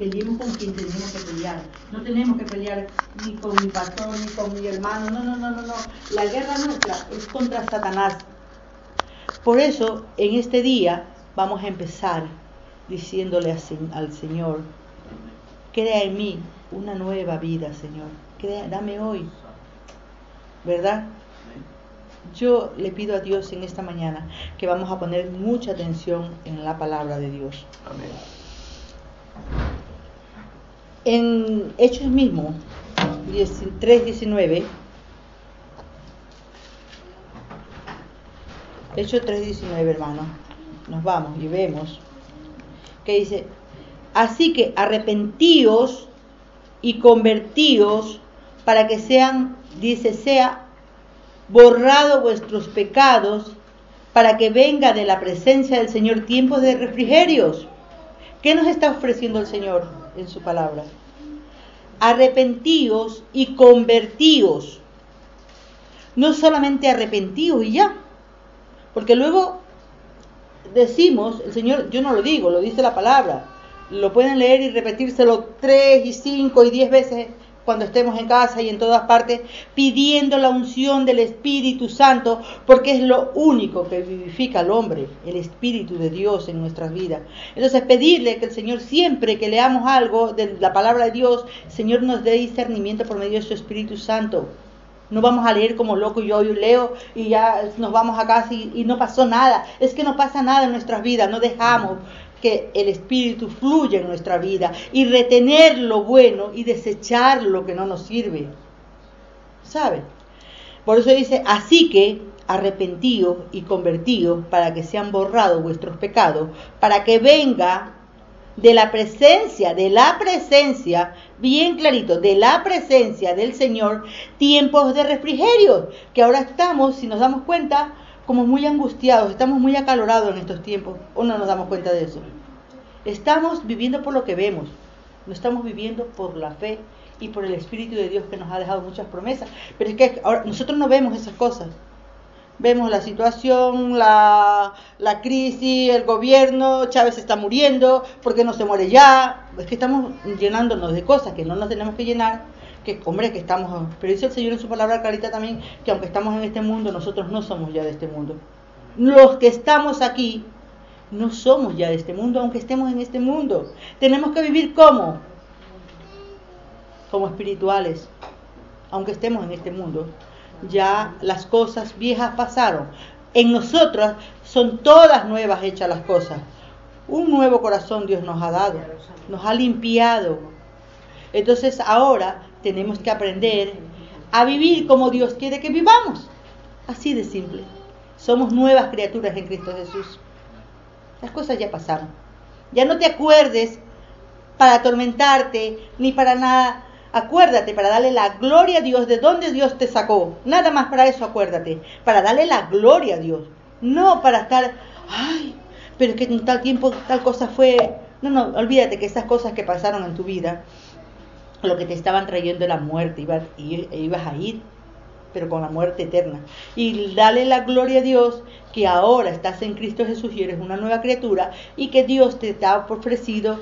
peleemos con quien tenemos que pelear. No tenemos que pelear ni con mi pastor ni con mi hermano. No, no, no, no, no. La guerra nuestra es contra Satanás. Por eso, en este día vamos a empezar diciéndole al Señor, crea en mí una nueva vida, Señor. Crea, dame hoy ¿verdad? Yo le pido a Dios en esta mañana que vamos a poner mucha atención en la palabra de Dios. Amén. En Hechos mismo, 3.19, Hechos 3.19, hermano, nos vamos y vemos que dice, así que arrepentíos y convertíos para que sean dice, sea borrado vuestros pecados para que venga de la presencia del Señor tiempos de refrigerios. ¿Qué nos está ofreciendo el Señor en su palabra? Arrepentíos y convertíos. No solamente arrepentíos y ya. Porque luego decimos, el Señor, yo no lo digo, lo dice la palabra. Lo pueden leer y repetírselo tres y cinco y diez veces cuando estemos en casa y en todas partes, pidiendo la unción del Espíritu Santo, porque es lo único que vivifica al hombre, el Espíritu de Dios en nuestras vidas. Entonces, pedirle que el Señor siempre que leamos algo de la palabra de Dios, Señor nos dé discernimiento por medio de su Espíritu Santo. No vamos a leer como loco, yo hoy leo y ya nos vamos a casa y, y no pasó nada. Es que no pasa nada en nuestras vidas, no dejamos que el Espíritu fluya en nuestra vida y retener lo bueno y desechar lo que no nos sirve. ¿Sabe? Por eso dice, así que arrepentidos y convertidos para que sean borrados vuestros pecados, para que venga de la presencia, de la presencia, bien clarito, de la presencia del Señor, tiempos de refrigerio, que ahora estamos, si nos damos cuenta, como muy angustiados, estamos muy acalorados en estos tiempos, o no nos damos cuenta de eso. Estamos viviendo por lo que vemos, no estamos viviendo por la fe y por el Espíritu de Dios que nos ha dejado muchas promesas. Pero es que ahora nosotros no vemos esas cosas. Vemos la situación, la, la crisis, el gobierno, Chávez está muriendo, ¿por qué no se muere ya? Es que estamos llenándonos de cosas que no nos tenemos que llenar que, hombre, que estamos, pero dice el Señor en su palabra clarita también, que aunque estamos en este mundo, nosotros no somos ya de este mundo. Los que estamos aquí no somos ya de este mundo, aunque estemos en este mundo. Tenemos que vivir como, como espirituales, aunque estemos en este mundo. Ya las cosas viejas pasaron. En nosotras son todas nuevas hechas las cosas. Un nuevo corazón Dios nos ha dado, nos ha limpiado. Entonces ahora tenemos que aprender a vivir como Dios quiere que vivamos. Así de simple. Somos nuevas criaturas en Cristo Jesús. Las cosas ya pasaron. Ya no te acuerdes para atormentarte ni para nada. Acuérdate para darle la gloria a Dios de donde Dios te sacó. Nada más para eso acuérdate. Para darle la gloria a Dios. No para estar, ay, pero es que en tal tiempo tal cosa fue. No, no, olvídate que esas cosas que pasaron en tu vida lo que te estaban trayendo la muerte, ibas, ibas a ir, pero con la muerte eterna. Y dale la gloria a Dios que ahora estás en Cristo Jesús y eres una nueva criatura y que Dios te ha ofrecido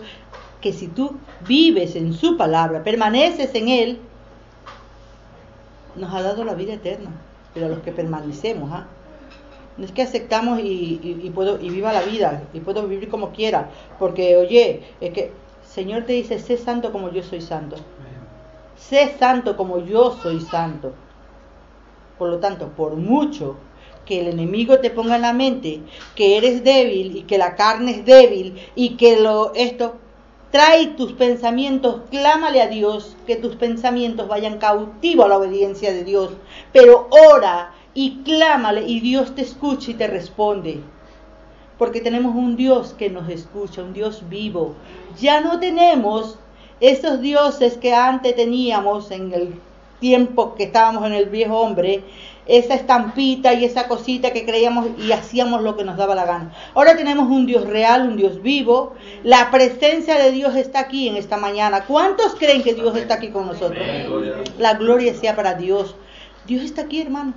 que si tú vives en su palabra, permaneces en Él, nos ha dado la vida eterna, pero a los que permanecemos, ¿ah? No es que aceptamos y, puedo, y viva la vida, y puedo vivir como quiera, porque oye, es que Señor te dice, sé santo como yo soy santo. Sé santo como yo soy santo. Por lo tanto, por mucho que el enemigo te ponga en la mente que eres débil y que la carne es débil y que lo esto trae tus pensamientos, clámale a Dios que tus pensamientos vayan cautivos a la obediencia de Dios, pero ora y clámale y Dios te escucha y te responde. Porque tenemos un Dios que nos escucha, un Dios vivo. Ya no tenemos esos dioses que antes teníamos en el tiempo que estábamos en el viejo hombre, esa estampita y esa cosita que creíamos y hacíamos lo que nos daba la gana. Ahora tenemos un Dios real, un Dios vivo. La presencia de Dios está aquí en esta mañana. ¿Cuántos creen que Dios está aquí con nosotros? La gloria sea para Dios. Dios está aquí, hermano.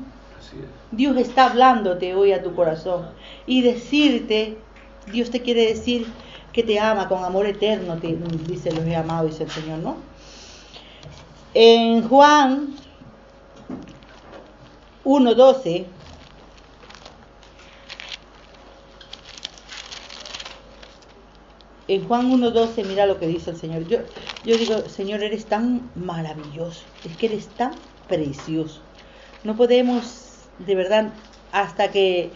Dios está hablándote hoy a tu corazón y decirte, Dios te quiere decir que te ama con amor eterno, te dice los he amado, dice el Señor, ¿no? En Juan 1.12, en Juan 1.12, mira lo que dice el Señor. Yo, yo digo, Señor, eres tan maravilloso, es que eres tan precioso. No podemos, de verdad, hasta que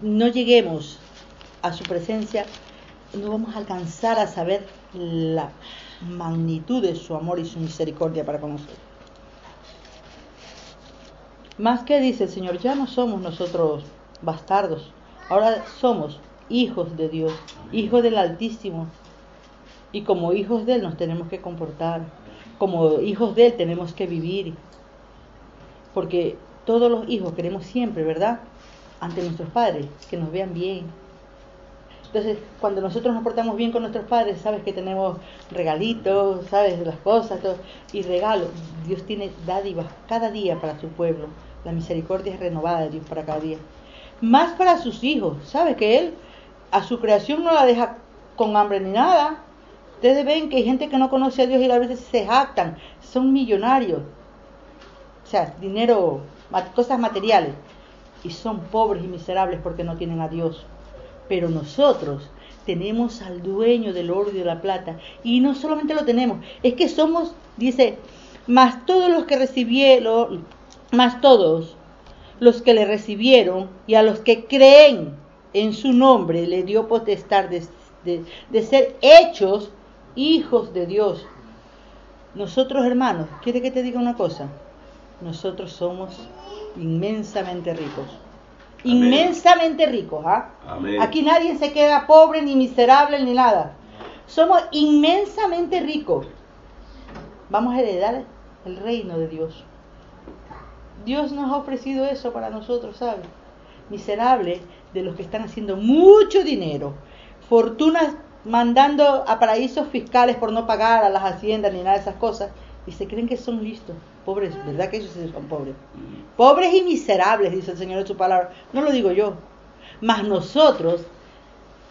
no lleguemos a su presencia, no vamos a alcanzar a saber la magnitud de su amor y su misericordia para con nosotros. Más que dice el Señor, ya no somos nosotros bastardos, ahora somos hijos de Dios, hijos del Altísimo. Y como hijos de Él nos tenemos que comportar, como hijos de Él tenemos que vivir. Porque todos los hijos queremos siempre, ¿verdad? Ante nuestros padres, que nos vean bien, entonces, cuando nosotros nos portamos bien con nuestros padres, sabes que tenemos regalitos, sabes las cosas, y regalos. Dios tiene dádivas cada día para su pueblo. La misericordia es renovada de Dios para cada día. Más para sus hijos. ¿Sabe que Él a su creación no la deja con hambre ni nada? Ustedes ven que hay gente que no conoce a Dios y a veces se jactan. Son millonarios. O sea, dinero, cosas materiales. Y son pobres y miserables porque no tienen a Dios. Pero nosotros tenemos al dueño del oro y de la plata. Y no solamente lo tenemos, es que somos, dice, más todos los que recibieron, más todos los que le recibieron y a los que creen en su nombre le dio potestad de, de ser hechos hijos de Dios. Nosotros hermanos, ¿quiere que te diga una cosa? Nosotros somos inmensamente ricos inmensamente ricos. ¿ah? Aquí nadie se queda pobre ni miserable ni nada. Somos inmensamente ricos. Vamos a heredar el reino de Dios. Dios nos ha ofrecido eso para nosotros, ¿sabes? Miserable de los que están haciendo mucho dinero, fortunas mandando a paraísos fiscales por no pagar a las haciendas ni nada de esas cosas, y se creen que son listos. Pobres, ¿verdad que ellos son pobres? Pobres y miserables, dice el Señor en su palabra. No lo digo yo. Mas nosotros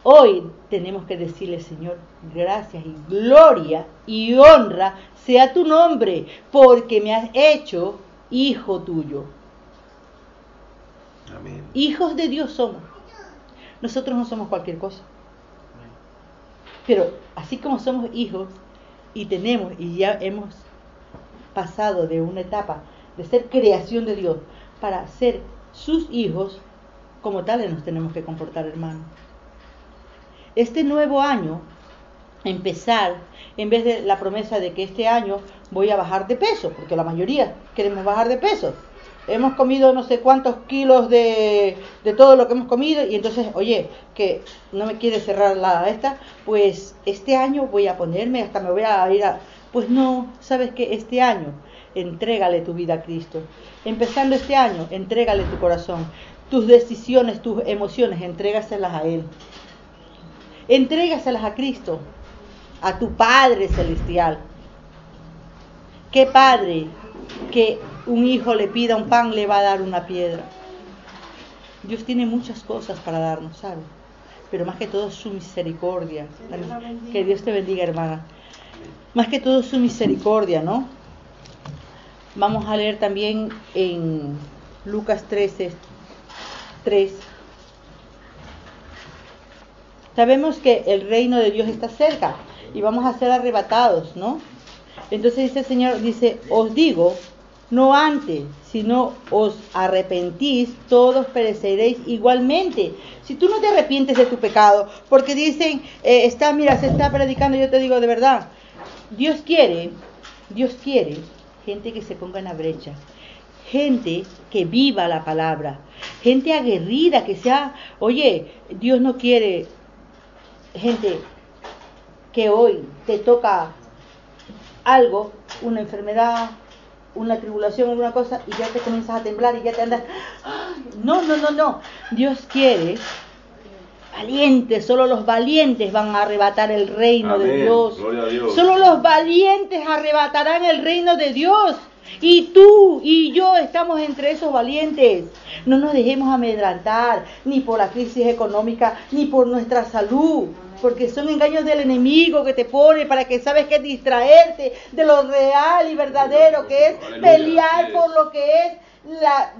hoy tenemos que decirle, Señor, gracias y gloria y honra sea tu nombre, porque me has hecho hijo tuyo. Amén. Hijos de Dios somos. Nosotros no somos cualquier cosa. Pero así como somos hijos y tenemos y ya hemos pasado de una etapa de ser creación de Dios para ser sus hijos, como tales nos tenemos que comportar, hermano. Este nuevo año, empezar, en vez de la promesa de que este año voy a bajar de peso, porque la mayoría queremos bajar de peso. Hemos comido no sé cuántos kilos de, de todo lo que hemos comido y entonces, oye, que no me quiere cerrar la esta, pues este año voy a ponerme, hasta me voy a ir a, pues no, sabes que este año entrégale tu vida a Cristo. Empezando este año, entrégale tu corazón. Tus decisiones, tus emociones, entrégaselas a Él. Entrégaselas a Cristo, a tu Padre Celestial. ¿Qué padre que un hijo le pida un pan le va a dar una piedra? Dios tiene muchas cosas para darnos, ¿sabes? Pero más que todo su misericordia. Que Dios te bendiga, hermana más que todo su misericordia, ¿no? Vamos a leer también en Lucas 13, 3. Sabemos que el reino de Dios está cerca y vamos a ser arrebatados, ¿no? Entonces dice el Señor, dice, os digo, no antes, sino os arrepentís, todos pereceréis igualmente. Si tú no te arrepientes de tu pecado, porque dicen, eh, está, mira, se está predicando, yo te digo de verdad, Dios quiere, Dios quiere gente que se ponga en la brecha, gente que viva la palabra, gente aguerrida, que sea, oye, Dios no quiere gente que hoy te toca algo, una enfermedad, una tribulación, alguna cosa, y ya te comienzas a temblar y ya te andas. No, no, no, no. Dios quiere valientes, solo los valientes van a arrebatar el reino de Dios. Solo los valientes arrebatarán el reino de Dios. Y tú y yo estamos entre esos valientes. No nos dejemos amedrantar ni por la crisis económica, ni por nuestra salud porque son engaños del enemigo que te pone para que sabes que distraerte de lo real y verdadero que es pelear por lo que es la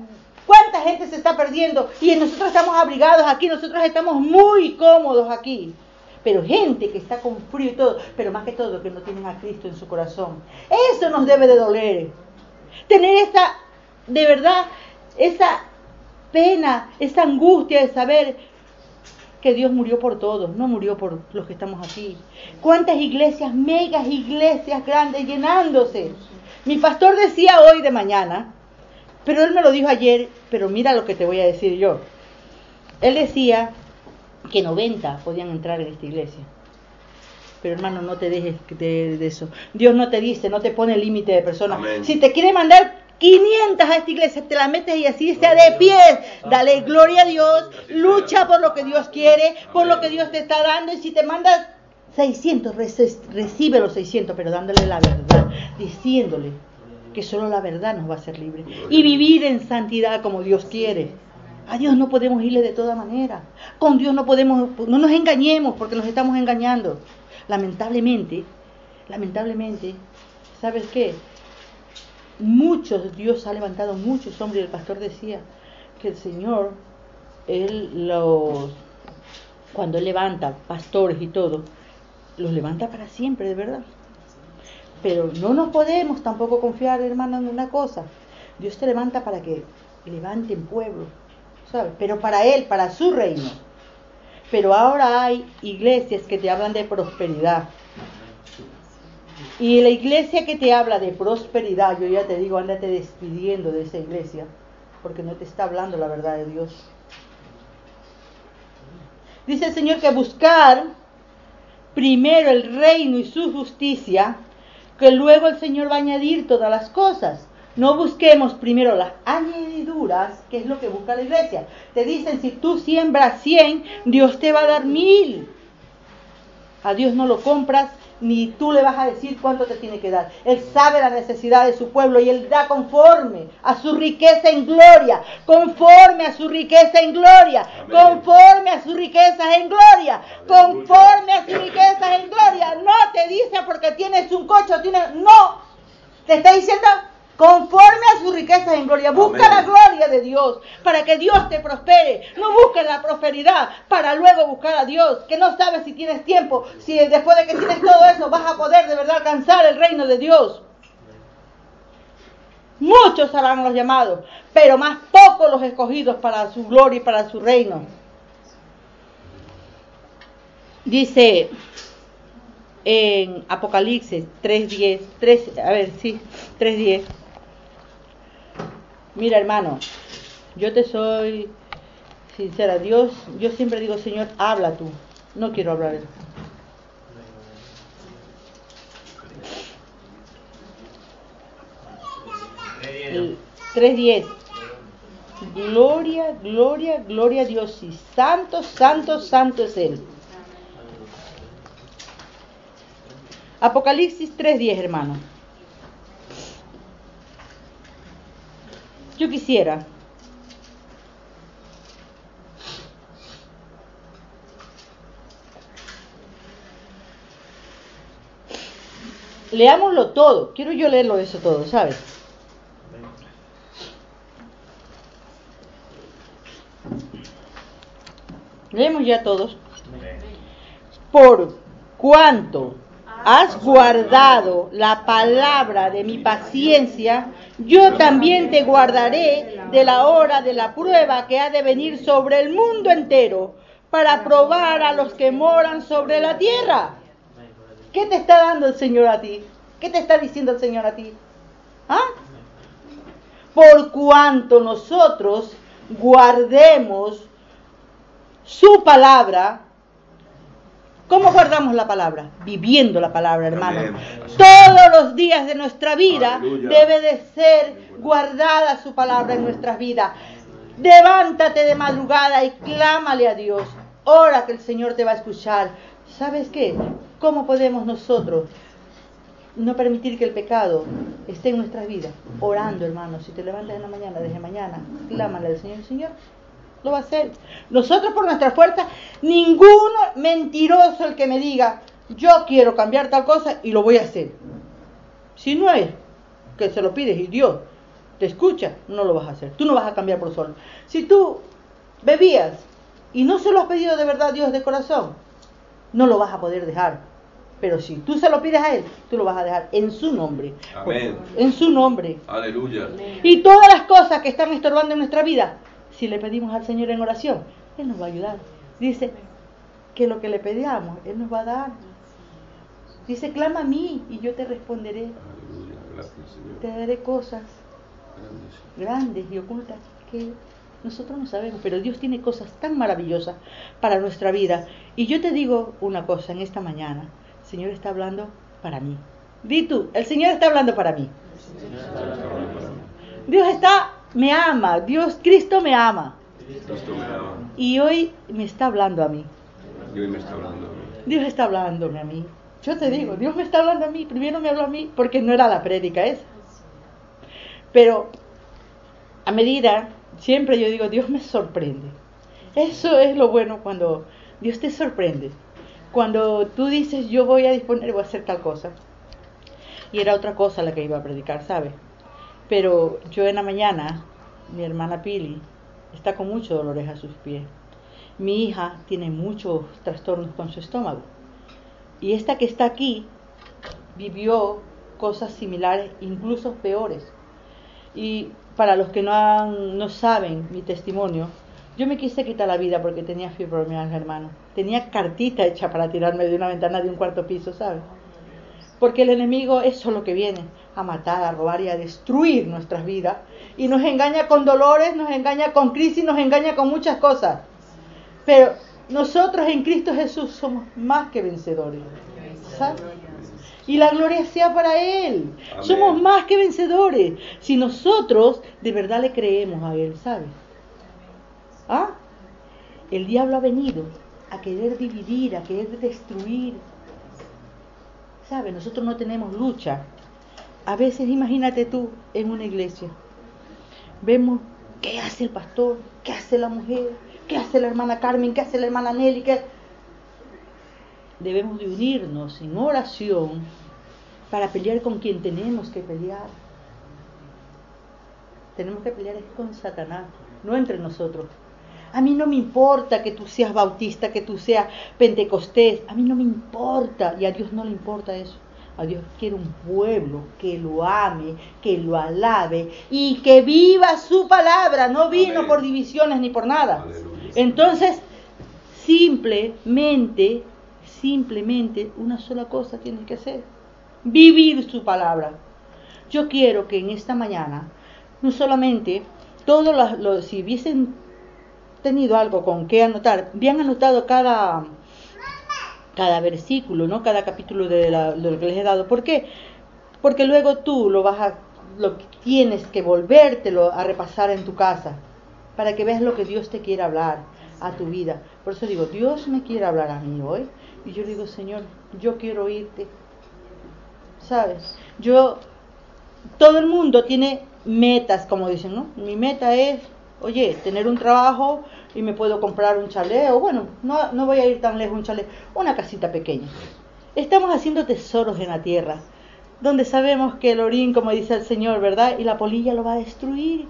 cuánta gente se está perdiendo y nosotros estamos abrigados aquí, nosotros estamos muy cómodos aquí. Pero gente que está con frío y todo, pero más que todo que no tienen a Cristo en su corazón. Eso nos debe de doler. Tener esa, de verdad, esa pena, esa angustia de saber que Dios murió por todos, no murió por los que estamos aquí. ¿Cuántas iglesias, megas iglesias grandes llenándose? Mi pastor decía hoy de mañana, pero él me lo dijo ayer, pero mira lo que te voy a decir yo. Él decía que 90 podían entrar en esta iglesia. Pero hermano, no te dejes de, eso. Dios no te dice, no te pone límite de personas. Si te quiere mandar 500 a esta iglesia, te la metes y así sea de pie. Dale gloria a Dios, lucha por lo que Dios quiere, por lo que Dios te está dando. Y si te mandas 600, recibe los 600, pero dándole la verdad, diciéndole que solo la verdad nos va a hacer libre. Y vivir en santidad como Dios quiere. A Dios no podemos irle de toda manera. Con Dios no podemos, no nos engañemos porque nos estamos engañando. Lamentablemente, lamentablemente, ¿sabes qué? muchos, Dios ha levantado muchos hombres, el pastor decía que el Señor, Él los, cuando Él levanta pastores y todo, los levanta para siempre, de verdad. Pero no nos podemos tampoco confiar, hermano, en una cosa. Dios te levanta para que levanten pueblo, ¿sabes? Pero para Él, para su reino. Pero ahora hay iglesias que te hablan de prosperidad, y la iglesia que te habla de prosperidad, yo ya te digo, ándate despidiendo de esa iglesia, porque no te está hablando la verdad de Dios. Dice el Señor que buscar primero el reino y su justicia, que luego el Señor va a añadir todas las cosas. No busquemos primero las añadiduras, que es lo que busca la iglesia. Te dicen, si tú siembras 100, Dios te va a dar mil. A Dios no lo compras ni tú le vas a decir cuánto te tiene que dar. Él sabe la necesidad de su pueblo y Él da conforme a su riqueza en gloria, conforme a su riqueza en gloria, conforme a su riqueza en gloria, conforme a su riqueza en gloria. No te dice porque tienes un coche, tienes... No, te está diciendo conforme a su riqueza en gloria. Busca la gloria de Dios para que Dios te prospere. No busques la prosperidad para luego buscar a Dios, que no sabes si tienes tiempo, si después de que tienes todo eso vas a poder de verdad alcanzar el reino de Dios. Muchos serán los llamados, pero más pocos los escogidos para su gloria y para su reino. Dice en Apocalipsis 3.10, 3, a ver, sí, 3.10. Mira, hermano, yo te soy sincera. Dios, yo siempre digo, Señor, habla tú. No quiero hablar. 3.10. Gloria, gloria, gloria a Dios. Y santo, santo, santo es Él. Apocalipsis 3.10, hermano. Yo quisiera leámoslo todo. Quiero yo leerlo eso todo, ¿sabes? Leemos ya todos. Por cuanto has guardado la palabra de mi paciencia, yo también te guardaré de la hora de la prueba que ha de venir sobre el mundo entero para probar a los que moran sobre la tierra. ¿Qué te está dando el Señor a ti? ¿Qué te está diciendo el Señor a ti? ¿Ah? por cuanto nosotros guardemos su palabra. ¿Cómo guardamos la palabra? Viviendo la palabra, hermano. Todos los días de nuestra vida debe de ser guardada su palabra en nuestras vidas. Levántate de madrugada y clámale a Dios. Ora que el Señor te va a escuchar. ¿Sabes qué? ¿Cómo podemos nosotros no permitir que el pecado esté en nuestras vidas? Orando, hermano. Si te levantas en la mañana, desde mañana, clámale al Señor. Señor, lo va a hacer. Nosotros por nuestra fuerza, ningún mentiroso el que me diga, yo quiero cambiar tal cosa y lo voy a hacer. Si no es que se lo pides y Dios te escucha, no lo vas a hacer. Tú no vas a cambiar por solo. Si tú bebías y no se lo has pedido de verdad a Dios de corazón, no lo vas a poder dejar. Pero si tú se lo pides a Él, tú lo vas a dejar en su nombre. Amén. En su nombre. Aleluya. Y todas las cosas que están estorbando en nuestra vida, si le pedimos al Señor en oración, Él nos va a ayudar. Dice que lo que le pedíamos, Él nos va a dar. Dice, clama a mí y yo te responderé. Aleluya. Gracias, Señor. Te daré cosas grandes y ocultas que nosotros no sabemos, pero Dios tiene cosas tan maravillosas para nuestra vida. Y yo te digo una cosa en esta mañana, el Señor está hablando para mí. Di tú, el Señor está hablando para mí. Dios está, me ama, Dios, Cristo me ama. Cristo me ama Y hoy me está hablando a mí. y hoy me está hablando a mí. Dios está hablándome a mí. Yo te digo, Dios me está hablando a mí. Primero me habló a mí porque no era la prédica esa. Pero a medida, siempre yo digo, Dios me sorprende. Eso es lo bueno cuando Dios te sorprende. Cuando tú dices, yo voy a disponer, voy a hacer tal cosa. Y era otra cosa la que iba a predicar, ¿sabes? Pero yo en la mañana, mi hermana Pili está con muchos dolores a sus pies. Mi hija tiene muchos trastornos con su estómago. Y esta que está aquí vivió cosas similares, incluso peores. Y para los que no, han- no saben mi testimonio, yo me quise quitar la vida porque tenía fibromialgia, hermano. Tenía cartita hecha para tirarme de una ventana de un cuarto piso, ¿sabes? Porque el enemigo es lo que viene, a matar, a robar y a destruir nuestras vidas. Y nos engaña con dolores, nos engaña con crisis, nos engaña con muchas cosas. Pero nosotros en Cristo Jesús somos más que vencedores. ¿sabes? Y la gloria sea para Él. Amén. Somos más que vencedores. Si nosotros de verdad le creemos a Él, ¿sabes? ¿Ah? El diablo ha venido a querer dividir, a querer destruir. ¿Sabes? Nosotros no tenemos lucha. A veces imagínate tú en una iglesia. Vemos qué hace el pastor, qué hace la mujer, qué hace la hermana Carmen, qué hace la hermana Nelly. qué- Debemos de unirnos en oración para pelear con quien tenemos que pelear. Tenemos que pelear con Satanás, no entre nosotros. A mí no me importa que tú seas bautista, que tú seas pentecostés, a mí no me importa y a Dios no le importa eso. A Dios quiere un pueblo que lo ame, que lo alabe y que viva su palabra. No vino Amén. por divisiones ni por nada. Aleluya. Entonces, simplemente, simplemente una sola cosa tienes que hacer. Vivir su palabra. Yo quiero que en esta mañana, no solamente todos los, los- si hubiesen tenido algo con qué anotar, bien anotado cada, cada versículo, ¿no? Cada capítulo de, la- lo que les he dado. ¿Por qué? Porque luego tú lo vas a, lo tienes que volvértelo a repasar en tu casa para que veas lo que Dios te quiere hablar a tu vida. Por eso digo, Dios me quiere hablar a mí hoy. Y yo digo, Señor, yo quiero oírte. ¿Sabes? Yo, todo el mundo tiene metas, como dicen, ¿no? Mi meta es, oye, tener un trabajo y me puedo comprar un chalet, o bueno, no, no voy a ir tan lejos, un chalet, una casita pequeña. Estamos haciendo tesoros en la tierra, donde sabemos que el orín, como dice el Señor, ¿verdad? Y la polilla lo va a destruir.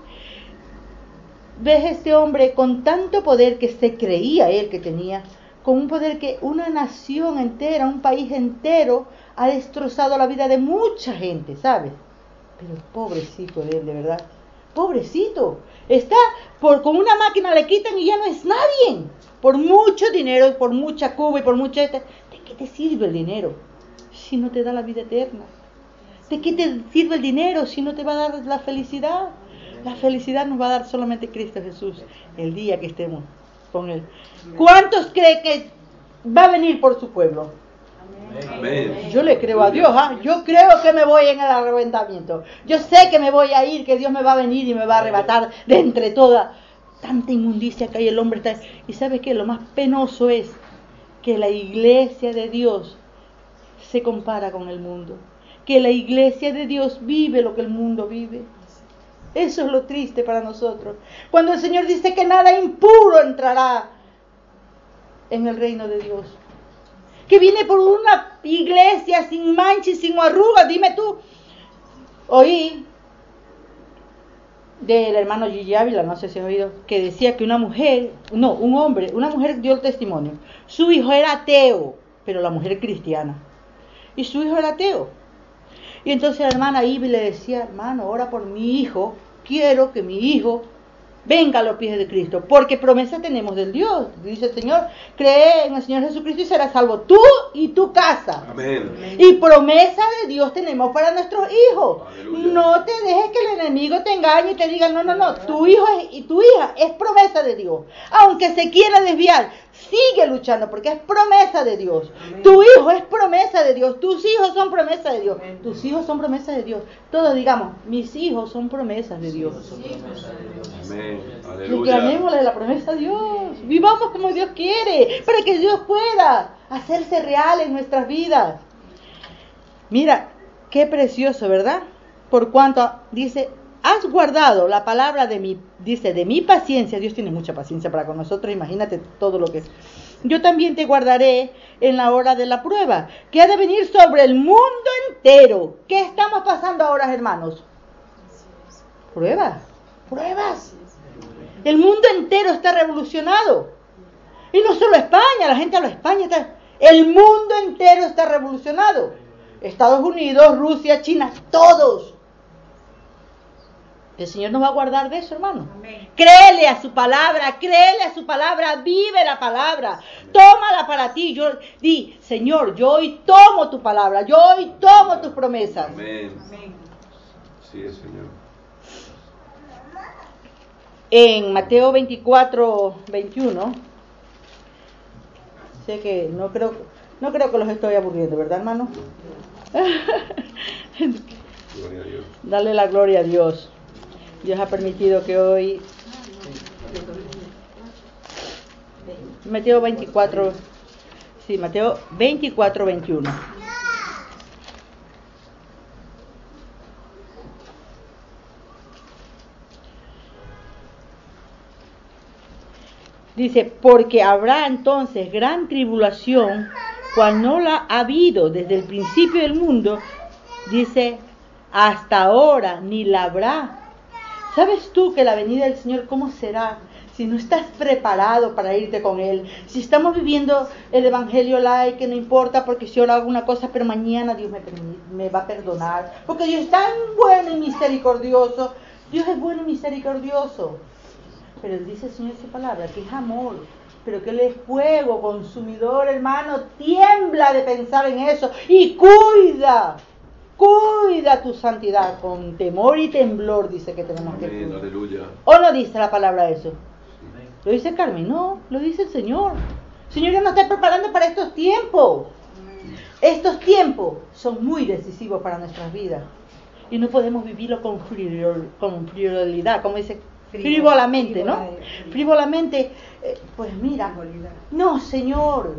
Ves este hombre con tanto poder que se creía él que tenía, con un poder que una nación entera, un país entero, ha destrozado la vida de mucha gente, ¿sabes? Pero pobrecito de él, de verdad. Pobrecito. Está por con una máquina le quitan y ya no es nadie. Por mucho dinero, por mucha cuba y por mucha este, ¿de qué te sirve el dinero si no te da la vida eterna? ¿De qué te sirve el dinero si no te va a dar la felicidad? La felicidad nos va a dar solamente Cristo Jesús el día que estemos con Él. ¿Cuántos creen que va a venir por su pueblo? Yo le creo a Dios, ¿ah? yo creo que me voy en el arrebatamiento. Yo sé que me voy a ir, que Dios me va a venir y me va a arrebatar de entre toda tanta inmundicia que hay el hombre. Y sabe que lo más penoso es que la iglesia de Dios se compara con el mundo. Que la iglesia de Dios vive lo que el mundo vive. Eso es lo triste para nosotros. Cuando el Señor dice que nada impuro entrará en el reino de Dios que viene por una iglesia sin mancha y sin arrugas. Dime tú, oí del hermano Gigi Ávila, no sé si has oído, que decía que una mujer, no, un hombre, una mujer dio el testimonio. Su hijo era ateo, pero la mujer cristiana. Y su hijo era ateo. Y entonces la hermana Ivy le decía, hermano, ora por mi hijo, quiero que mi hijo venga a los pies de Cristo, porque promesa tenemos del Dios. Dice el Señor, cree en el Señor Jesucristo y serás salvo tú y tu casa. Amén. Y promesa de Dios tenemos para nuestros hijos. Aleluya. No te dejes que el enemigo te engañe y te diga, no, no, no, tu hijo es- y tu hija es promesa de Dios. Aunque se quiera desviar, sigue luchando porque es promesa de Dios. Tu hijo es promesa de Dios. Tus hijos son promesa de Dios. Tus hijos son promesa de Dios. Todos digamos, mis hijos son promesas de Dios. Amén. Y Aleluya. clamémosle la promesa a Dios. Vivamos como Dios quiere, para que Dios pueda hacerse real en nuestras vidas. Mira, qué precioso, ¿verdad? Por cuanto dice, has guardado la palabra de mi, dice, de mi paciencia. Dios tiene mucha paciencia para con nosotros, imagínate todo lo que es. Yo también te guardaré en la hora de la prueba, que ha de venir sobre el mundo entero. ¿Qué estamos pasando ahora, hermanos? Pruebas, pruebas. El mundo entero está revolucionado. Y no solo España, la gente habla España. Está, el mundo entero está revolucionado. Estados Unidos, Rusia, China, todos. El Señor nos va a guardar de eso, hermano. Créele a su palabra, créele a su palabra, vive la palabra. Tómala para ti. Yo di, Señor, yo hoy tomo tu palabra, yo hoy tomo tus promesas. Amén. Sí, Señor. en Mateo 24, 21, sé que no creo, no creo que los estoy aburriendo, ¿verdad, hermano? Gloria a Dios. Dale la gloria a Dios. Dios ha permitido que hoy Mateo 24, sí, Mateo 24, 21. Dice, porque habrá entonces gran tribulación, cual no la ha habido desde el principio del mundo, dice, hasta ahora ni la habrá. ¿Sabes tú que la venida del Señor cómo será? Si no estás preparado para irte con Él, si estamos viviendo el Evangelio like, que no importa porque si ahora hago una cosa, pero mañana Dios me va a perdonar, porque Dios es tan bueno y misericordioso, Dios es bueno y misericordioso. Pero dice el Señor su palabra, que es amor, pero que Él es fuego consumidor, hermano. Tiembla de pensar en eso y cuida, cuida tu santidad con temor y temblor, dice que tenemos que Amén. cuidar. Aleluya. ¿O no dice la palabra eso? ¿Lo dice Carmen? No, lo dice el Señor. El Señor ya nos está preparando para estos tiempos. Estos tiempos son muy decisivos para nuestras vidas. Y no podemos vivirlo con, frivol- con frivolidad, como dice, frívolamente, ¿no? Frívolamente, eh, pues mira, no, Señor,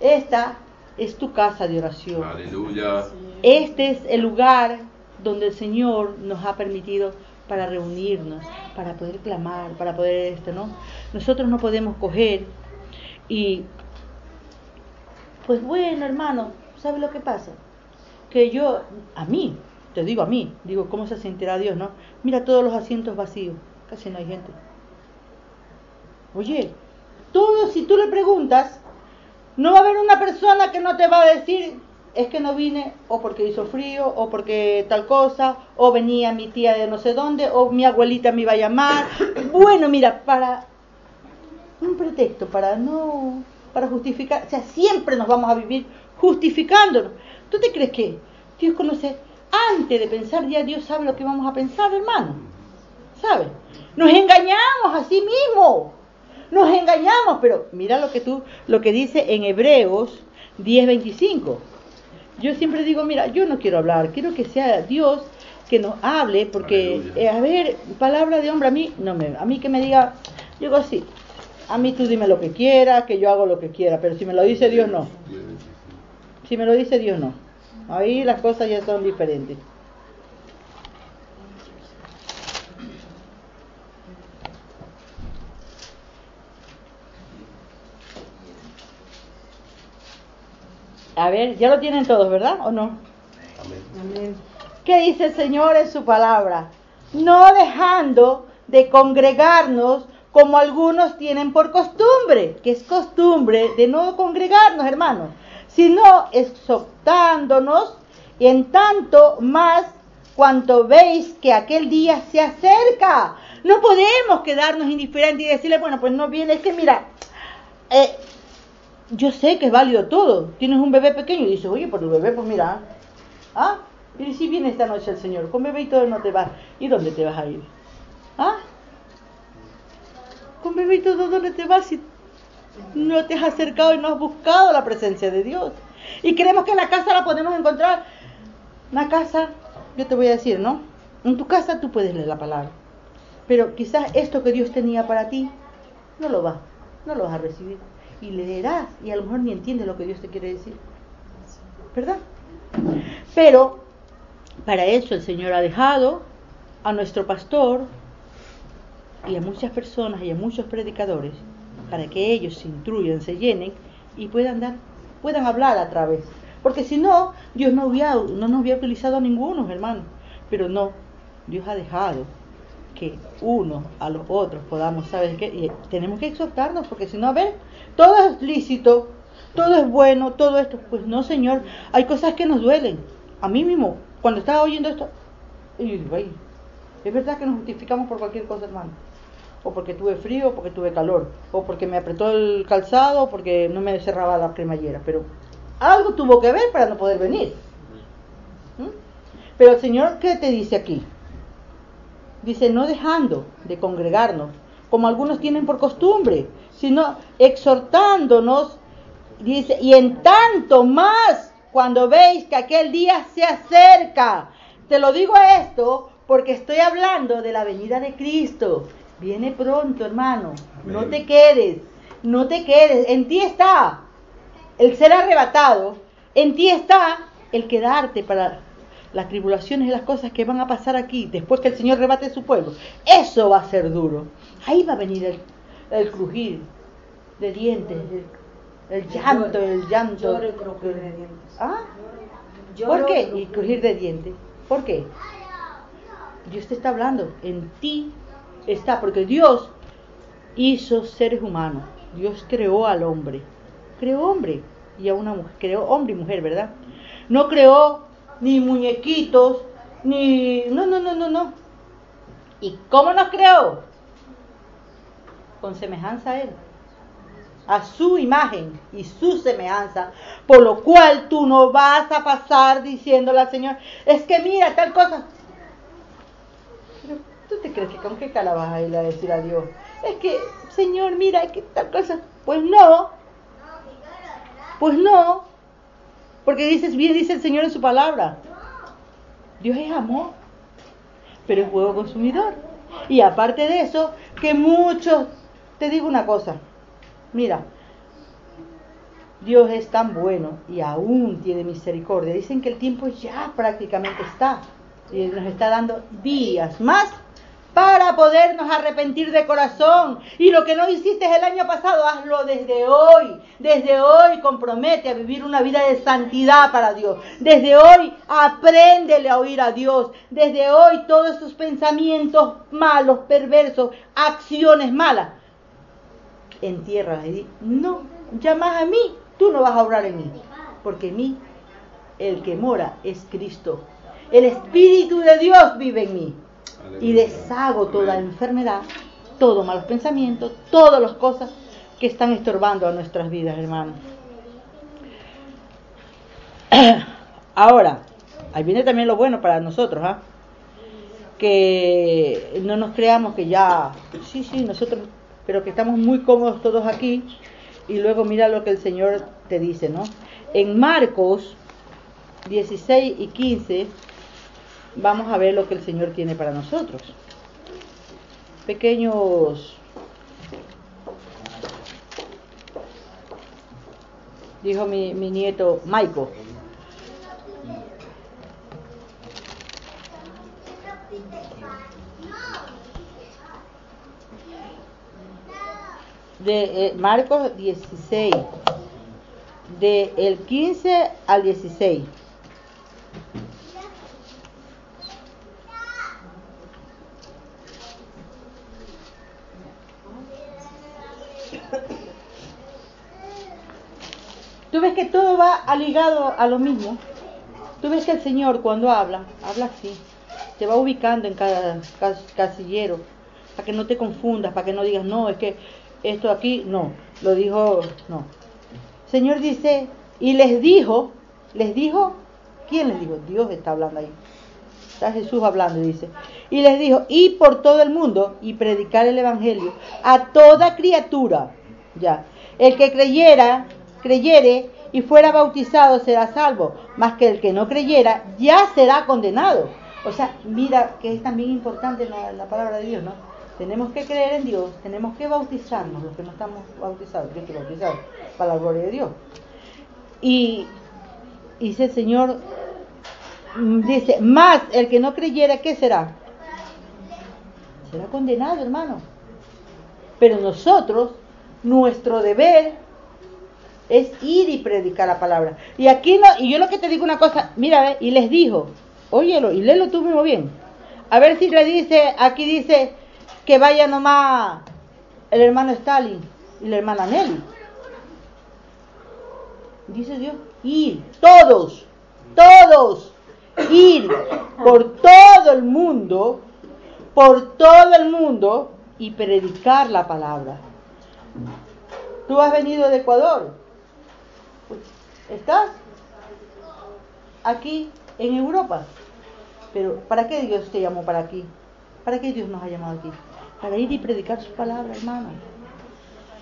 esta es tu casa de oración. Aleluya. Este es el lugar donde el Señor nos ha permitido para reunirnos, para poder clamar, para poder esto, ¿no? Nosotros no podemos coger y, pues bueno, hermano, ¿sabe lo que pasa? Que yo, a mí, te digo a mí, digo, ¿cómo se sentirá Dios, no? Mira todos los asientos vacíos, casi no hay gente. Oye, todo, si tú le preguntas, no va a haber una persona que no te va a decir, es que no vine, o porque hizo frío, o porque tal cosa, o venía mi tía de no sé dónde, o mi abuelita me iba a llamar. Bueno, mira, para un pretexto, para no, para justificar, o sea, siempre nos vamos a vivir justificándonos. ¿Tú te crees que Dios conoce? Antes de pensar, ya Dios sabe lo que vamos a pensar, hermano. ¿Sabes? Nos engañamos a sí mismos. Nos engañamos, pero mira lo que tú, lo que dice en Hebreos 10:25. Yo siempre digo, mira, yo no quiero hablar, quiero que sea Dios que nos hable, porque, eh, a ver, palabra de hombre a mí, no me, a mí que me diga, yo digo así, a mí tú dime lo que quieras, que yo hago lo que quiera, pero si me lo dice Dios, no. 10, 25. Si me lo dice Dios, no. Ahí las cosas ya son diferentes. A ver, ya lo tienen todos, ¿verdad? ¿O no? Amén. ¿Qué dice el Señor en su palabra? No dejando de congregarnos como algunos tienen por costumbre, que es costumbre de no congregarnos, hermanos, sino exhortándonos y en tanto más cuanto veis que aquel día se acerca. No podemos quedarnos indiferentes y decirle, bueno, pues no viene, es que mira, eh, yo sé que es válido todo. Tienes un bebé pequeño y dices, oye, por el bebé, pues mira, ¿ah? Y si viene esta noche el Señor, con bebé y todo no te vas. ¿Y dónde te vas a ir? ¿Ah? Con bebé y todo, ¿dónde te vas si no te has acercado y no has buscado la presencia de Dios? Y creemos que en la casa la podemos encontrar. Una casa, yo te voy a decir, ¿no? En tu casa tú puedes leer la palabra. Pero quizás esto que Dios tenía para ti, no lo vas, no lo vas a recibir. Y leerás y a lo mejor ni entiendes lo que Dios te quiere decir. ¿Verdad? Pero para eso el Señor ha dejado a nuestro pastor y a muchas personas y a muchos predicadores para que ellos se instruyan, se llenen y puedan dar, puedan hablar a través. Porque si no, Dios no, hubiera, no nos había utilizado a ninguno, hermano. Pero no, Dios ha dejado que unos a los otros podamos, ¿sabes qué? Y tenemos que exhortarnos, porque si no, a ver, todo es lícito, todo es bueno, todo esto. Pues no, Señor, hay cosas que nos duelen. A mí mismo, cuando estaba oyendo esto, y digo, "Ay, es verdad que nos justificamos por cualquier cosa, hermano. O porque tuve frío, o porque tuve calor, o porque me apretó el calzado, o porque no me cerraba la cremallera. Pero algo tuvo que ver para no poder venir. ¿Mm? Pero el Señor, ¿qué te dice aquí? Dice, no dejando de congregarnos, como algunos tienen por costumbre, sino exhortándonos, dice, y en tanto más cuando veis que aquel día se acerca. Te lo digo esto porque estoy hablando de la venida de Cristo. Viene pronto, hermano. No te quedes, no te quedes. En ti está el ser arrebatado. En ti está el quedarte para las tribulaciones y las cosas que van a pasar aquí después que el Señor rebate su pueblo. Eso va a ser duro. Ahí va a venir el, el crujir de dientes, el, el llanto, el llanto. Lloro y crujir de dientes. ¿Ah? ¿Por qué? y Y crujir de dientes. ¿Por qué? Dios te está hablando. En ti está. Porque Dios hizo seres humanos. Dios creó al hombre. Creó hombre y a una mujer. Creó hombre y mujer, ¿verdad? No creó ni muñequitos, ni... No, no, no, no, no. ¿Y cómo nos creó? Con semejanza a Él a su imagen y su semejanza, por lo cual tú no vas a pasar diciéndole al Señor, es que mira tal cosa. Pero tú te crees que con qué cara vas a ir a decir a Dios, es que Señor, mira, es que tal cosa. Pues no, pues no, porque dices bien, dice el Señor en su palabra, Dios es amor, pero es fuego consumidor. Y aparte de eso, que muchos, te digo una cosa, Mira, Dios es tan bueno y aún tiene misericordia. Dicen que el tiempo ya prácticamente está. Y nos está dando días más para podernos arrepentir de corazón. Y lo que no hiciste el año pasado, hazlo desde hoy. Desde hoy compromete a vivir una vida de santidad para Dios. Desde hoy apréndele a oír a Dios. Desde hoy todos esos pensamientos malos, perversos, acciones malas, entiérralas y di, no, ya más a mí, tú no vas a obrar en mí, porque en mí el que mora es Cristo. El Espíritu de Dios vive en mí y deshago toda enfermedad, todos malos pensamientos, todas las cosas que están estorbando a nuestras vidas, hermanos. Ahora, ahí viene también lo bueno para nosotros, ¿ah? que no nos creamos que ya, sí, sí, nosotros, pero que estamos muy cómodos todos aquí. Y luego mira lo que el Señor te dice, ¿no? En Marcos 16 y 15 vamos a ver lo que el Señor tiene para nosotros. Pequeños, dijo mi, mi nieto Michael. De eh, Marcos 16, de el 15 al 16. Tú ves que todo va ligado a lo mismo. Tú ves que el Señor cuando habla, habla así. Te va ubicando en cada cas- casillero. Para que no te confundas, para que no digas, no, es que esto aquí, no. Lo dijo, no. Señor dice, y les dijo, les dijo, ¿quién les dijo? Dios está hablando ahí. Está Jesús hablando dice, y les dijo, y por todo el mundo y predicar el evangelio a toda criatura. Ya, el que creyera, creyere y fuera bautizado será salvo, más que el que no creyera ya será condenado. O sea, mira que es también importante la, la palabra de Dios, ¿no? Tenemos que creer en Dios, tenemos que bautizarnos, los que no estamos bautizados, yo estoy bautizado, para la gloria de Dios. Y y dice el Señor, mm, dice, más el que no creyera, ¿qué será? Será condenado, hermano. Pero nosotros, nuestro deber es ir y predicar la palabra. Y aquí no, y yo lo que te digo una cosa, mira, ve, y les dijo, óyelo, y léelo tú mismo bien. A ver si le dice, aquí dice que vaya nomás el hermano Stalin y la hermana Nelly. Dice Dios, ir, todos, todos, ir por todo el mundo, por todo el mundo y predicar la palabra. Tú has venido de Ecuador, estás aquí en Europa, pero ¿para qué Dios te llamó para aquí? ¿Para qué Dios nos ha llamado aquí? Para ir y predicar su palabra, hermano.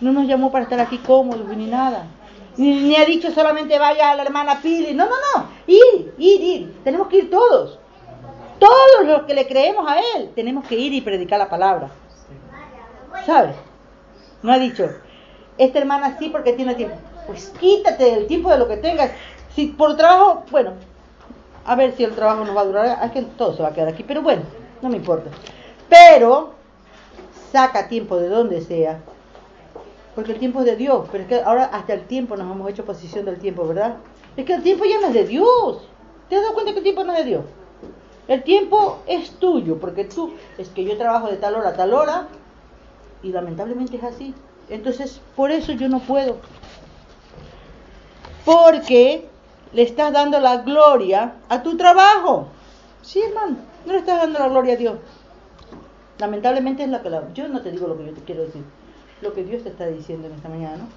No nos llamó para estar aquí cómodos ni nada. Ni, ni ha dicho solamente vaya a la hermana Pili. No, no, no. Ir, ir, ir. Tenemos que ir todos. Todos los que le creemos a Él, tenemos que ir y predicar la palabra. ¿Sabes? No ha dicho, esta hermana sí porque tiene tiempo. Pues quítate el tiempo de lo que tengas. Si por trabajo, bueno, a ver si el trabajo nos va a durar. Es que todo se va a quedar aquí, pero bueno, no me importa. Pero saca tiempo de donde sea. Porque el tiempo es de Dios. Pero es que ahora hasta el tiempo nos hemos hecho posición del tiempo, ¿verdad? Es que el tiempo ya no es de Dios. ¿Te has dado cuenta que el tiempo no es de Dios? El tiempo es tuyo, porque tú, es que yo trabajo de tal hora a tal hora, y lamentablemente es así. Entonces, por eso yo no puedo. Porque le estás dando la gloria a tu trabajo. Sí, hermano, no le estás dando la gloria a Dios. Lamentablemente es la la, yo no te digo lo que yo te quiero decir, lo que Dios te está diciendo en esta mañana, ¿no?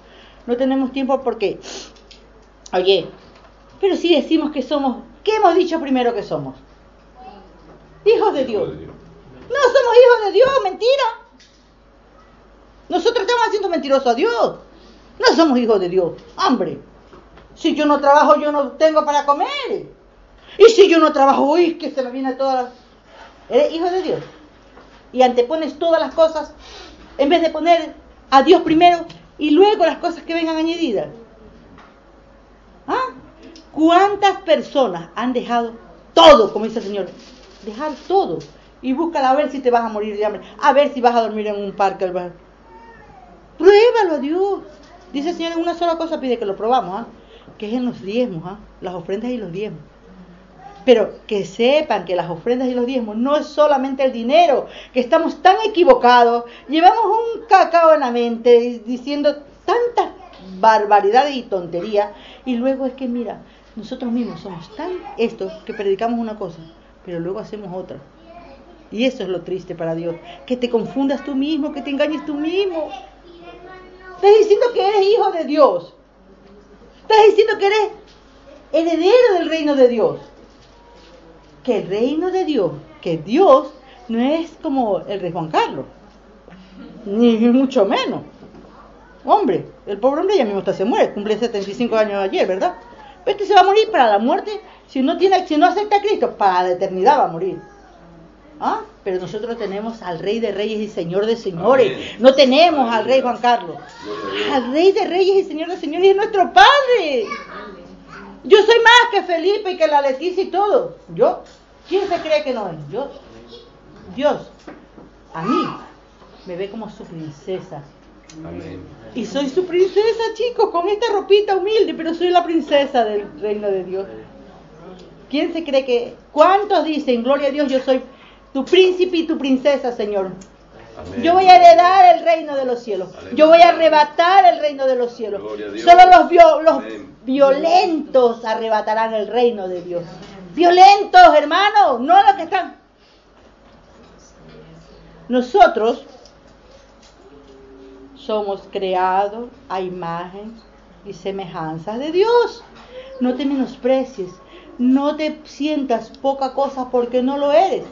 No tenemos tiempo porque, oye, pero si decimos que somos, ¿qué hemos dicho primero que somos? Hijos de Dios. No somos hijos de Dios, mentira. Nosotros estamos haciendo mentiroso a Dios. No somos hijos de Dios. Hombre, si yo no trabajo, yo no tengo para comer. Y si yo no trabajo, uy, que se me viene toda la... Eres hijo de Dios. Y antepones todas las cosas, en vez de poner a Dios primero y luego las cosas que vengan añadidas. ¿Ah? ¿Cuántas personas han dejado todo, como dice el Señor? Dejar todo. Y búscala a ver si te vas a morir de hambre. A ver si vas a dormir en un parque. Pruébalo a Dios. Dice el Señor en una sola cosa pide que lo probamos, ¿ah? Que es en los diezmos, ¿ah? las ofrendas y los diezmos. Pero que sepan que las ofrendas y los diezmos no es solamente el dinero, que estamos tan equivocados, llevamos un cacao en la mente diciendo tantas barbaridades y tonterías, y luego es que mira, nosotros mismos somos tan estos que predicamos una cosa, pero luego hacemos otra. Y eso es lo triste para Dios, que te confundas tú mismo, que te engañes tú mismo. Estás diciendo que eres hijo de Dios. Estás diciendo que eres heredero del reino de Dios. Que el reino de Dios, que Dios no es como el rey Juan Carlos, ni mucho menos. Hombre, el pobre hombre ya mismo hasta se muere, cumple 75 años ayer, ¿verdad? Este se va a morir para la muerte, si no, tiene, si no acepta a Cristo, para la eternidad va a morir. ¿Ah? Pero nosotros tenemos al Rey de Reyes y Señor de Señores. Amén. No tenemos al Rey Juan Carlos. Al Rey de Reyes y Señor de Señores es nuestro Padre. Yo soy más que Felipe y que la Leticia y todo. Yo. ¿Quién se cree que no es? Yo. Dios. A mí. Me ve como su princesa. Amén. Y soy su princesa, chicos, con esta ropita humilde, pero soy la princesa del reino de Dios. ¿Quién se cree que... ¿Cuántos dicen, gloria a Dios, yo soy tu príncipe y tu princesa, Señor? Amén. Yo voy a heredar el reino de los cielos. Yo voy a arrebatar el reino de los cielos. Solo los, vio- los Amén. violentos arrebatarán el reino de Dios. Violentos, hermanos, no los que están. Nosotros somos creados a imagen y semejanza de Dios. No te menosprecies, no te sientas poca cosa porque no lo eres.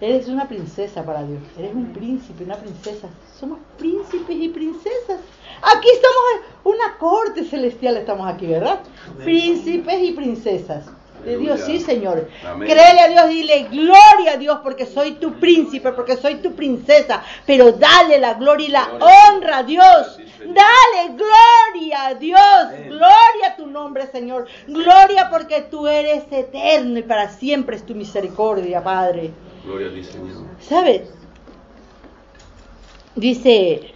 Eres una princesa para Dios, eres un príncipe, una princesa. Somos príncipes y princesas. Aquí estamos en una corte celestial, estamos aquí, ¿verdad? Príncipes y princesas. De Dios, sí. Señor. Amén. Créele a Dios, dile gloria a Dios porque soy tu príncipe, porque soy tu princesa. Pero dale la gloria y la honra a Dios. Dale gloria a Dios. Gloria a tu nombre, Señor. Gloria porque tú eres eterno y para siempre es tu misericordia, Padre. Gloria a ti, Señor. ¿Sabes? Dice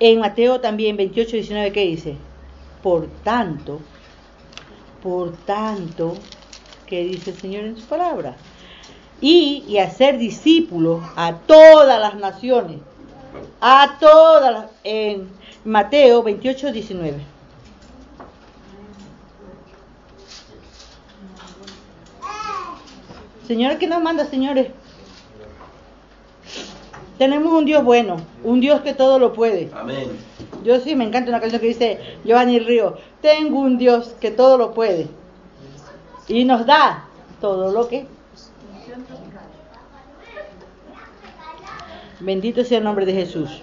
en Mateo también 28, 19, ¿qué dice? Por tanto, por tanto, ¿qué dice el Señor en su palabra? Y, y hacer discípulos a todas las naciones, a todas en Mateo 28, 19. Señor, ¿qué nos manda, señores? Tenemos un Dios bueno, un Dios que todo lo puede. Amén. Yo sí me encanta una canción que dice Giovanni Río, tengo un Dios que todo lo puede y nos da todo lo que. Bendito sea el nombre de Jesús.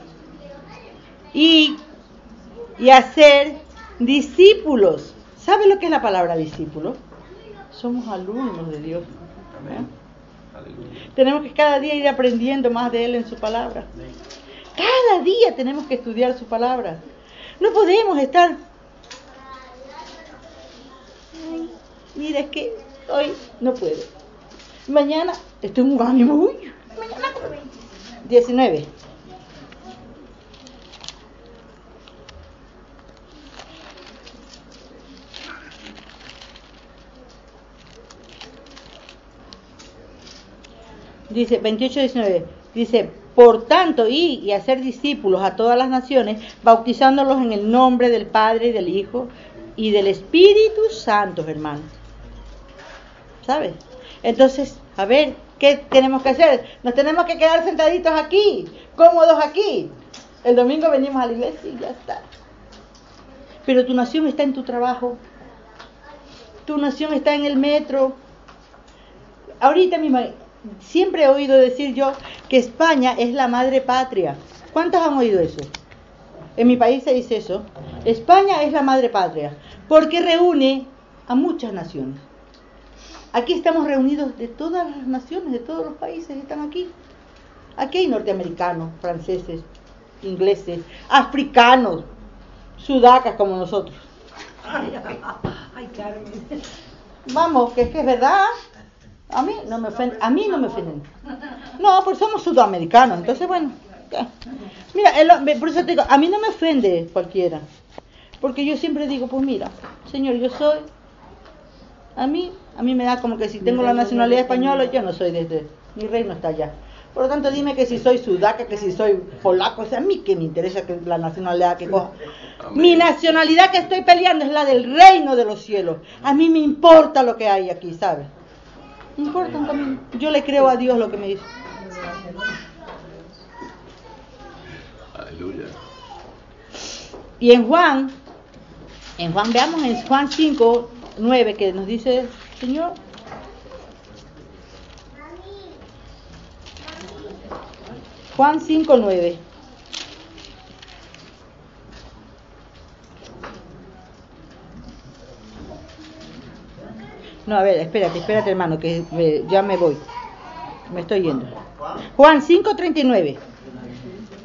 Y, y hacer discípulos. ¿Sabe lo que es la palabra discípulo? Somos alumnos de Dios. Amén. Aleluya. Tenemos que cada día ir aprendiendo más de Él en su palabra. Cada día tenemos que estudiar su palabra. No podemos estar... Ay, mira, es que hoy no puedo. Mañana estoy en un ánimo. Uy, mañana 19. Dice 28-19. Dice, por tanto, ir y hacer discípulos a todas las naciones, bautizándolos en el nombre del Padre y del Hijo y del Espíritu Santo, hermanos. ¿Sabes? Entonces, a ver, ¿qué tenemos que hacer? Nos tenemos que quedar sentaditos aquí, cómodos aquí. El domingo venimos a la iglesia y ya está. Pero tu nación está en tu trabajo. Tu nación está en el metro. Ahorita mismo, siempre he oído decir yo que España es la madre patria. ¿Cuántos han oído eso? En mi país se dice eso. España es la madre patria porque reúne a muchas naciones. Aquí estamos reunidos de todas las naciones, de todos los países están aquí. Aquí hay norteamericanos, franceses, ingleses, africanos, sudacas como nosotros. Ay, Carmen. Vamos, que es que es verdad. A mí no me ofenden. A mí no me ofenden. No, pues somos sudamericanos. Entonces, bueno. Mira, el- por eso te digo, a mí no me ofende cualquiera. Porque yo siempre digo, pues mira, señor, yo soy. A mí, a mí me da como que si tengo la nacionalidad española, yo no soy desde. Mi reino está allá. Por lo tanto, dime que si soy sudaca, que si soy polaco, o sea, a mí que me interesa que la nacionalidad que coja. Amén. Mi nacionalidad que estoy peleando es la del reino de los cielos. A mí me importa lo que hay aquí, ¿sabes? No importa. Yo le creo a Dios lo que me dice. Aleluya. Y en Juan, en Juan, veamos en Juan 5, 9, que nos dice, Señor, Juan 5, 9. No, a ver, espérate, espérate hermano, que me- ya me voy. Me estoy yendo. Juan 5.39.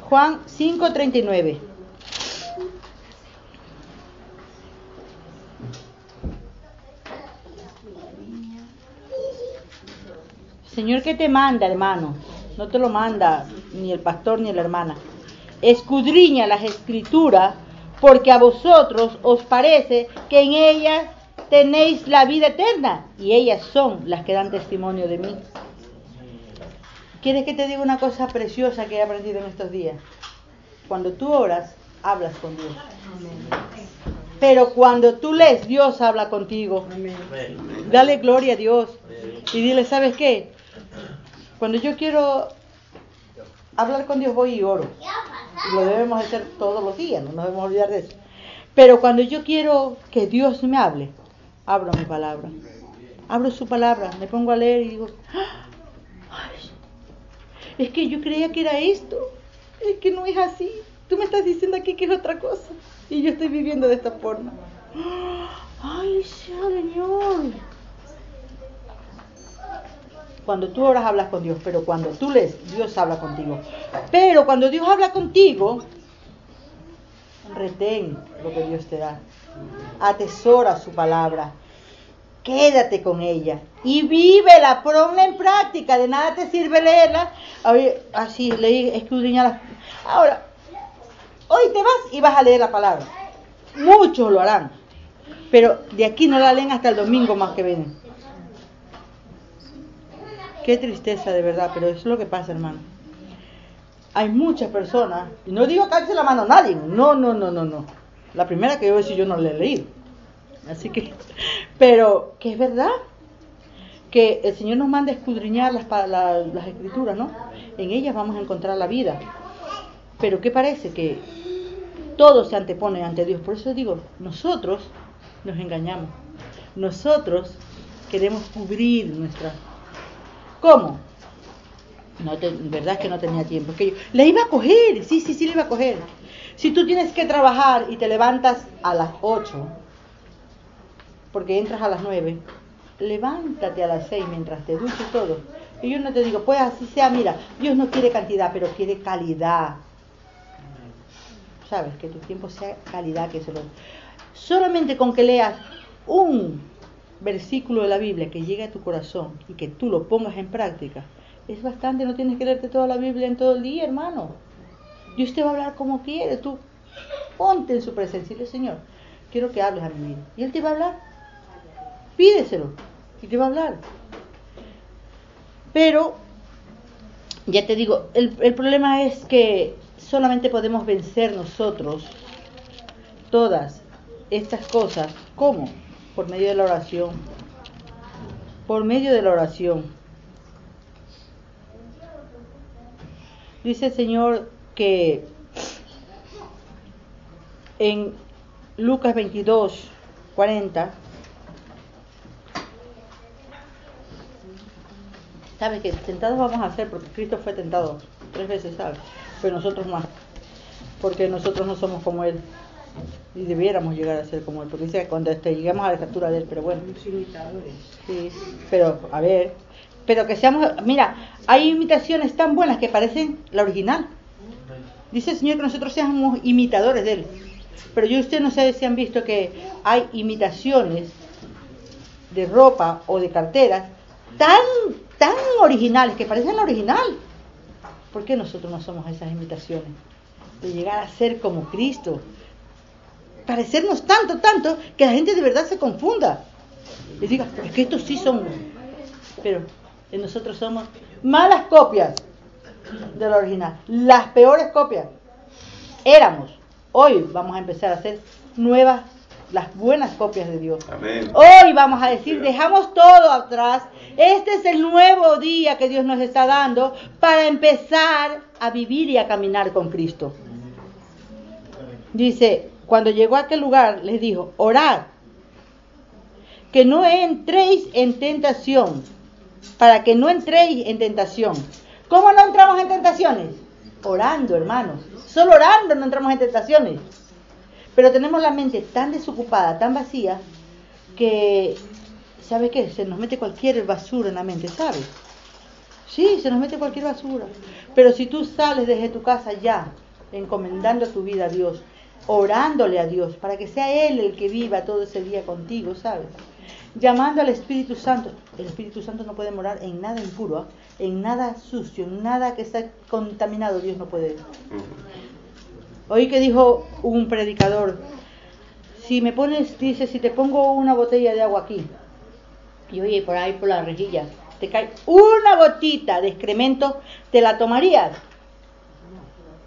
Juan 5.39. Señor, ¿qué te manda, hermano? No te lo manda ni el pastor ni la hermana. Escudriña las escrituras, porque a vosotros os parece que en ellas tenéis la vida eterna, y ellas son las que dan testimonio de mí. ¿Quieres que te diga una cosa preciosa que he aprendido en estos días? Cuando tú oras, hablas con Dios. Pero cuando tú lees, Dios habla contigo. Dale gloria a Dios. Y dile, ¿sabes qué? Cuando yo quiero hablar con Dios, voy y oro. Lo debemos hacer todos los días, no nos debemos olvidar de eso. Pero cuando yo quiero que Dios me hable, abro mi palabra. Abro su palabra, me pongo a leer y digo, "Ah, es que yo creía que era esto, es que no es así. Tú me estás diciendo aquí que es otra cosa y yo estoy viviendo de esta forma. Ay, Señor. Cuando tú oras hablas con Dios, pero cuando tú lees, Dios habla contigo. Pero cuando Dios habla contigo, retén lo que Dios te da. Atesora su palabra. Quédate con ella y vívela, ponla en práctica. De nada te sirve leerla. Así, leí, escudriñar. Ahora, hoy te vas y vas a leer la palabra. Muchos lo harán. Pero de aquí no la leen hasta el domingo más que ven. Qué tristeza de verdad, pero eso es lo que pasa, hermano. Hay muchas personas, y no digo alce la mano a nadie, no, no, no, no, no. La primera que yo voy a yo no la he leído. Así que, pero que es verdad que el Señor nos manda a escudriñar las, la- las escrituras, ¿no? En ellas vamos a encontrar la vida. Pero ¿qué parece? Que todo se antepone ante Dios. Por eso digo, nosotros nos engañamos. Nosotros queremos cubrir nuestra... ¿Cómo? No verdad es que no tenía tiempo. Que yo, la iba a coger, sí, sí, sí, la iba a coger. Si tú tienes que trabajar y te levantas a las 8, porque entras a las 9, levántate a las 6 mientras te duches todo. Y yo no te digo, pues así sea, mira, Dios no quiere cantidad, pero quiere calidad. ¿Sabes? Que tu tiempo sea calidad, que se lo... Solamente con que leas un versículo de la Biblia que llegue a tu corazón y que tú lo pongas en práctica, es bastante, no tienes que leerte toda la Biblia en todo el día, hermano. Dios te va a hablar como quiere, tú ponte en su presencia y dile, Señor, quiero que hables a mi vida. Y Él te va a hablar. Pídeselo y te va a hablar. Pero, ya te digo, el, el problema es que solamente podemos vencer nosotros todas estas cosas. ¿Cómo? Por medio de la oración. Por medio de la oración. Dice el Señor que en Lucas 22, 40, ¿sabes que Tentados vamos a hacer porque Cristo fue tentado tres veces, ¿sabes? Pero nosotros más, porque nosotros no somos como Él y debiéramos llegar a ser como Él, porque dice que cuando este, lleguemos a la estatura de Él, pero bueno. Sí, pero a ver, pero que seamos, mira, hay imitaciones tan buenas que parecen la original. Dice el Señor que nosotros seamos imitadores de Él. Pero yo usted no sé si han visto que hay imitaciones de ropa o de carteras tan, tan originales que parecen la original. ¿Por qué nosotros no somos esas imitaciones? De llegar a ser como Cristo. Parecernos tanto, tanto, que la gente de verdad se confunda. Y diga, es que estos sí son. Pero nosotros somos malas copias de la original. Las peores copias. Éramos. Hoy vamos a empezar a hacer nuevas, las buenas copias de Dios. Amén. Hoy vamos a decir, dejamos todo atrás. Este es el nuevo día que Dios nos está dando para empezar a vivir y a caminar con Cristo. Dice, cuando llegó a aquel lugar, les dijo, orad, que no entréis en tentación, para que no entréis en tentación. ¿Cómo no entramos en tentaciones? Orando, hermanos. Solo orando no entramos en tentaciones. Pero tenemos la mente tan desocupada, tan vacía, que, ¿sabe qué? Se nos mete cualquier basura en la mente, ¿sabes? Sí, se nos mete cualquier basura. Pero si tú sales desde tu casa ya, encomendando tu vida a Dios, orándole a Dios, para que sea Él el que viva todo ese día contigo, ¿sabes? Llamando al Espíritu Santo. El Espíritu Santo no puede morar en nada impuro, en nada sucio, en nada que está contaminado. Dios no puede. Oí que dijo un predicador, si me pones, dice, si te pongo una botella de agua aquí, y oye, por ahí por la rejilla, te cae una gotita de excremento, ¿te la tomarías?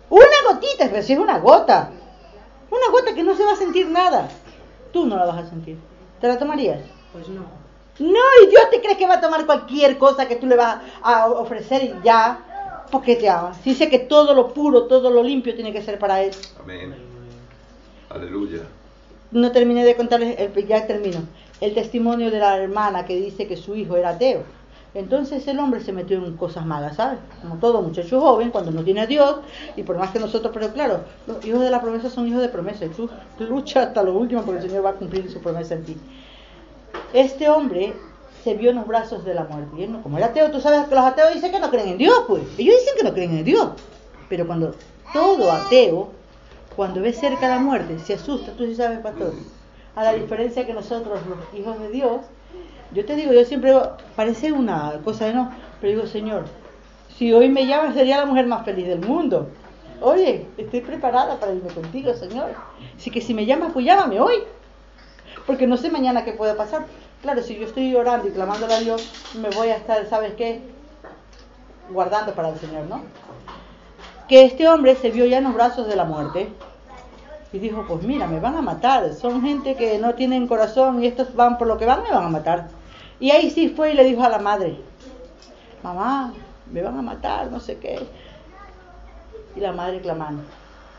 Una gotita, es una gota. Una gota que no se va a sentir nada. Tú no la vas a sentir. ¿Te la tomarías? Pues no. No, y Dios te crees que va a tomar cualquier cosa que tú le vas a ofrecer y ya, porque te ama. Dice que todo lo puro, todo lo limpio tiene que ser para Él. Amén. Aleluya. No terminé de contarles, el, ya termino, el testimonio de la hermana que dice que su hijo era ateo. Entonces el hombre se metió en cosas malas, ¿sabes? Como todo muchacho joven, cuando no tiene a Dios, y por más que nosotros, pero claro, los hijos de la promesa son hijos de promesa, y tú luchas hasta lo último porque el Señor va a cumplir su promesa en ti. Este hombre se vio en los brazos de la muerte. No, como era ateo, tú sabes que los ateos dicen que no creen en Dios, pues. Ellos dicen que no creen en Dios. Pero cuando todo ateo, cuando ve cerca la muerte, se asusta, tú sí sabes, pastor. A la diferencia que nosotros, los hijos de Dios, yo te digo, yo siempre parece una cosa de no, pero digo, Señor, si hoy me llamas sería la mujer más feliz del mundo. Oye, estoy preparada para irme contigo, Señor. Así que si me llamas, pues llámame hoy. Porque no sé mañana qué puede pasar. Claro, si yo estoy orando y clamándole a Dios, me voy a estar, ¿sabes qué? Guardando para el Señor, ¿no? Que este hombre se vio ya en los brazos de la muerte y dijo, pues mira, me van a matar. Son gente que no tienen corazón y estos van por lo que van, me van a matar. Y ahí sí fue y le dijo a la madre, mamá, me van a matar, no sé qué. Y la madre clamando.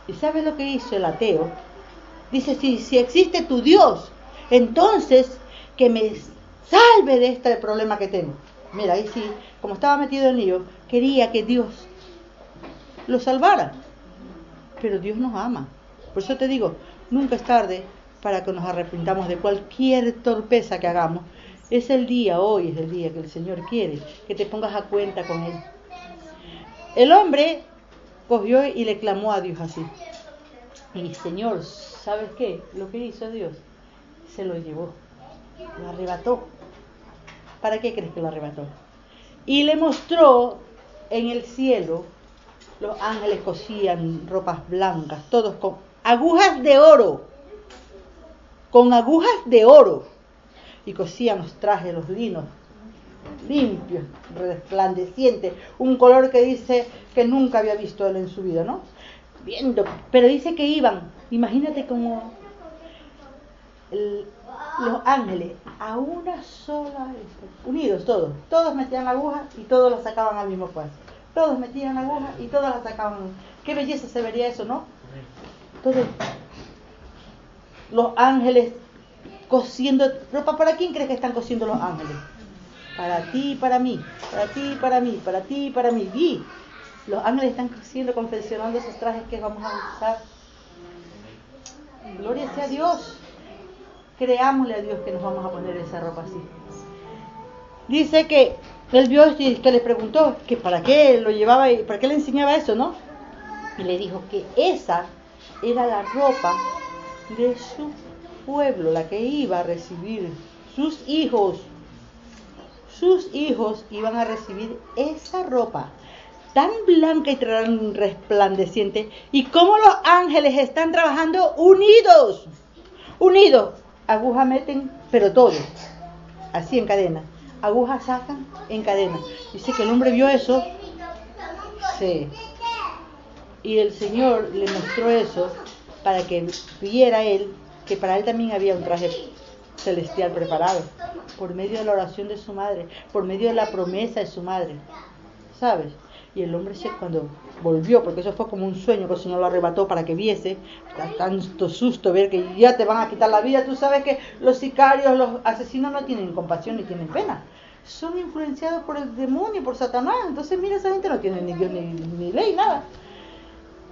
¿Y sabes lo que hizo el ateo? Dice, si, si existe tu Dios, entonces que me salve de este problema que tengo. Mira, ahí sí, como estaba metido en lío, quería que Dios lo salvara. Pero Dios nos ama. Por eso te digo, nunca es tarde para que nos arrepintamos de cualquier torpeza que hagamos. Es el día, hoy es el día que el Señor quiere que te pongas a cuenta con Él. El hombre cogió y le clamó a Dios así. Y Señor, ¿sabes qué? Lo que hizo Dios, se lo llevó, lo arrebató. ¿Para qué crees que lo arrebató? Y le mostró en el cielo, los ángeles cosían ropas blancas, todos con agujas de oro, con agujas de oro, y cosían los trajes, los linos, limpios, resplandecientes, un color que dice que nunca había visto él en su vida, ¿no? Viendo, pero dice que iban, imagínate como los ángeles a una sola vez, unidos todos, todos metían la aguja y todos la sacaban al mismo paso. Todos metían la aguja y todos la sacaban. Qué belleza se vería eso, ¿no? Todos los ángeles cosiendo ropa. ¿Para quién crees que están cosiendo los ángeles? Para ti para mí, para ti para mí, para ti para mí. Y los ángeles están cosiendo, confeccionando esos trajes que vamos a usar. Gloria sea Dios creámosle a Dios que nos vamos a poner esa ropa así. Dice que él vio y que le preguntó que para qué lo llevaba y para qué le enseñaba eso, ¿no? Y le dijo que esa era la ropa de su pueblo, la que iba a recibir sus hijos. Sus hijos iban a recibir esa ropa tan blanca y tan resplandeciente y cómo los ángeles están trabajando unidos, unidos aguja meten, pero todo, así en cadena. Aguja sacan en cadena. Dice que el hombre vio eso. Sí. Y el Señor le mostró eso para que viera él que para él también había un traje celestial preparado, por medio de la oración de su madre, por medio de la promesa de su madre. ¿Sabes? Y el hombre se cuando volvió, porque eso fue como un sueño que el Señor lo arrebató para que viese, tanto susto ver que ya te van a quitar la vida. Tú sabes que los sicarios, los asesinos no tienen compasión ni tienen pena. Son influenciados por el demonio, por Satanás. Entonces, mira, esa gente no tiene ni Dios ni, ni ley, nada.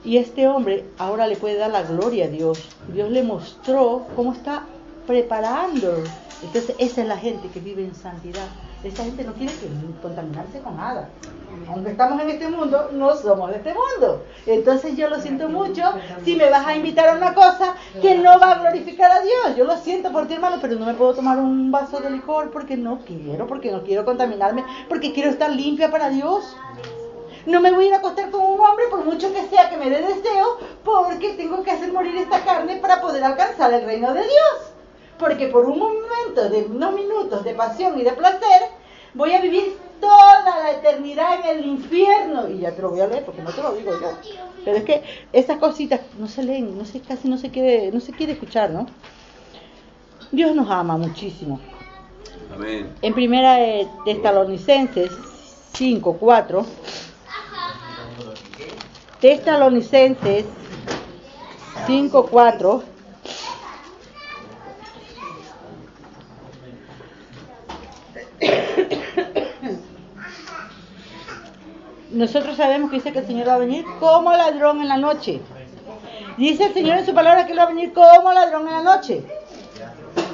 Y este hombre ahora le puede dar la gloria a Dios. Dios le mostró cómo está preparando. Entonces esa es la gente que vive en santidad. Esa gente no quiere contaminarse con nada. Aunque estamos en este mundo, no somos de este mundo. Entonces yo lo siento mucho si me vas a invitar a una cosa que no va a glorificar a Dios. Yo lo siento por ti, hermano, pero no me puedo tomar un vaso de licor porque no quiero, porque no quiero contaminarme, porque quiero estar limpia para Dios. No me voy a ir a acostar con un hombre por mucho que sea que me dé deseo, porque tengo que hacer morir esta carne para poder alcanzar el reino de Dios. Porque por un momento de unos minutos de pasión y de placer, voy a vivir toda la eternidad en el infierno. Y ya te lo voy a leer porque no te lo digo yo. Pero es que esas cositas no se leen, no se, casi no se quiere, no se quiere escuchar, ¿no? Dios nos ama muchísimo. Amén. En primera de Tesalonicenses 5, 4. Tesalonicenses 5, 4 nosotros sabemos que dice que el Señor va a venir como ladrón en la noche. Dice el Señor en su palabra que Él va a venir como ladrón en la noche.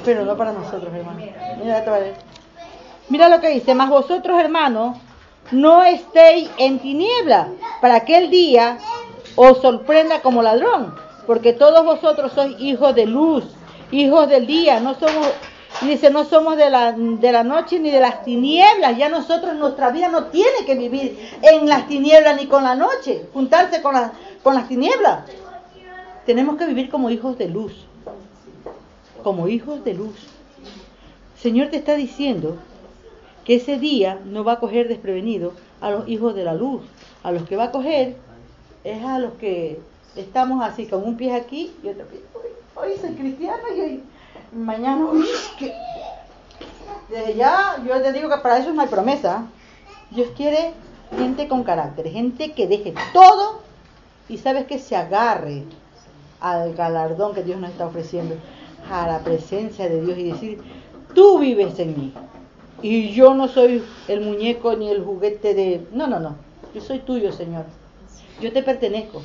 Pero no para nosotros, hermano. Mira, Mira lo que dice, más vosotros, hermanos, no estéis en tiniebla, para que el día os sorprenda como ladrón, porque todos vosotros sois hijos de luz, hijos del día, no somos y dice, no somos de la, de la noche ni de las tinieblas. Ya nosotros, nuestra vida no tiene que vivir en las tinieblas ni con la noche, juntarse con, con las tinieblas. Tenemos que vivir como hijos de luz. Como hijos de luz. Señor te está diciendo que ese día no va a coger desprevenido a los hijos de la luz. A los que va a coger es a los que estamos así, con un pie aquí y otro pie. Hoy, soy y hoy mañana, desde ya yo te digo que para eso no hay promesa. Dios quiere gente con carácter, gente que deje todo y sabes que se agarre al galardón que Dios nos está ofreciendo, a la presencia de Dios y decir, tú vives en mí. Y yo no soy el muñeco ni el juguete de... No, no, no. Yo soy tuyo, Señor. Yo te pertenezco.